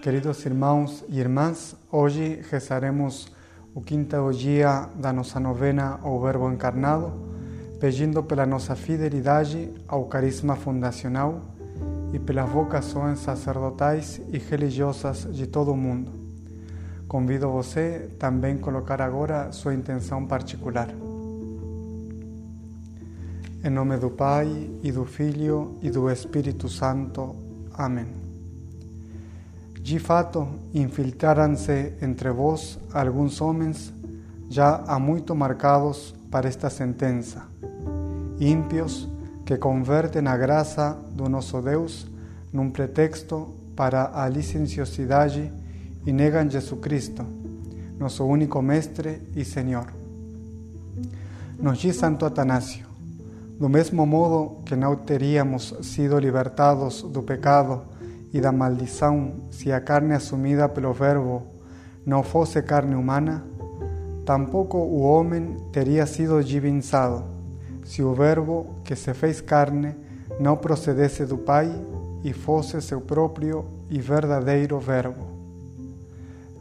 Queridos irmãos e irmãs, hoje rezaremos o quinto dia da nossa novena ao Verbo Encarnado, pedindo pela nossa fidelidade ao carisma fundacional e pelas vocações sacerdotais e religiosas de todo o mundo. Convido você também a colocar agora sua intenção particular. Em nome do Pai, e do Filho, e do Espírito Santo. Amém. De fato, infiltraram-se entre vós alguns homens já há muito marcados para esta sentença, ímpios que convertem a graça do nosso Deus num pretexto para a licenciosidade e negam Jesus Cristo, nosso único Mestre e Senhor. Nos diz Santo Atanásio, do mesmo modo que não teríamos sido libertados do pecado e da maldição se a carne assumida pelo Verbo não fosse carne humana, tampouco o homem teria sido divinizado se o Verbo que se fez carne não procedesse do Pai e fosse seu próprio e verdadeiro Verbo.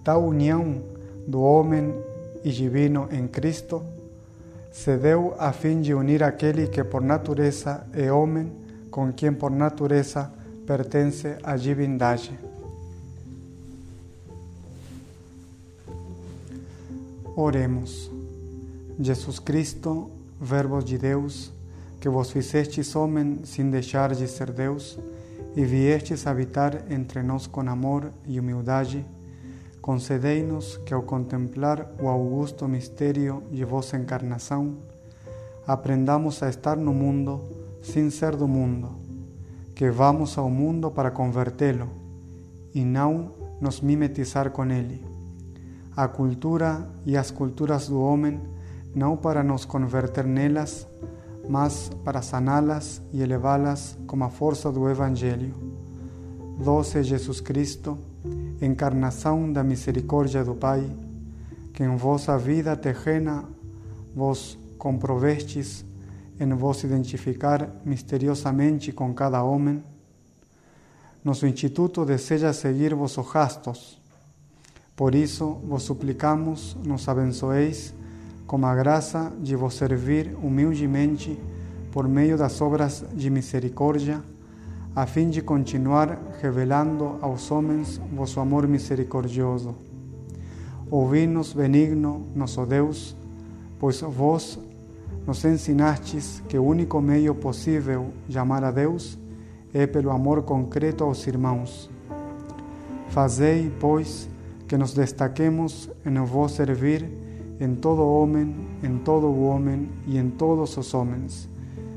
Tal união do homem e divino em Cristo se deu a fim de unir aquele que por natureza é homem com quem por natureza pertence à divindade. Oremos. Jesus Cristo, Verbo de Deus, que vos fizestes homem sem deixar de ser Deus e viestes habitar entre nós com amor e humildade, concedei-nos que ao contemplar o augusto mistério de vossa encarnação, aprendamos a estar no mundo sem ser do mundo que vamos ao mundo para convertê-lo e não nos mimetizar com ele. A cultura e as culturas do homem não para nos converter nelas, mas para saná-las e elevá-las com a força do Evangelho. Doce Jesus Cristo, encarnação da misericórdia do Pai, que em vossa vida terrena vos comprovestes em vos identificar misteriosamente com cada homem, nosso Instituto deseja seguir vossos rastros. Por isso, vos suplicamos, nos abençoeis com a graça de vos servir humildemente por meio das obras de misericórdia, a fim de continuar revelando aos homens vosso amor misericordioso. Ouvi-nos, benigno, nosso Deus, pois vós nos ensinastes que o único meio possível de amar a Deus é pelo amor concreto aos irmãos. Fazei, pois, que nos destaquemos em vos servir em todo homem, em todo o homem e em todos os homens,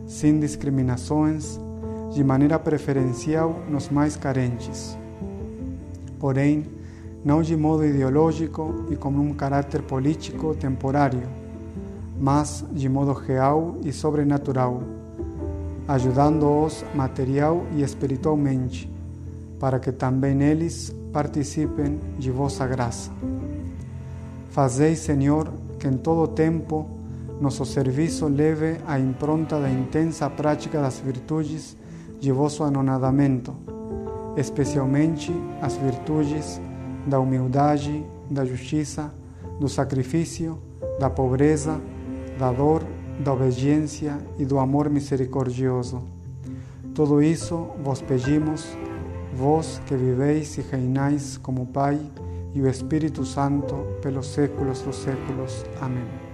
sem discriminações, de maneira preferencial nos mais carentes. Porém, não de modo ideológico e com um caráter político temporário, mas de modo real e sobrenatural, ajudando-os material e espiritualmente, para que também eles participem de vossa graça. Fazei, Senhor, que em todo tempo nosso serviço leve a impronta da intensa prática das virtudes de vosso anonadamento, especialmente as virtudes da humildade, da justiça, do sacrifício, da pobreza, da dor, da obediência e do amor misericordioso. Tudo isso vos pedimos, vós que viveis e reinais como Pai e o Espírito Santo pelos séculos dos séculos. Amém.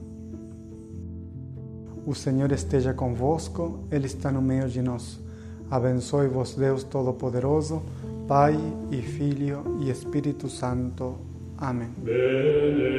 O Senhor esteja convosco, Ele está no meio de nós. Abençoe-vos, Deus Todo-Poderoso, Pai e Filho e Espírito Santo. Amém. Benedictus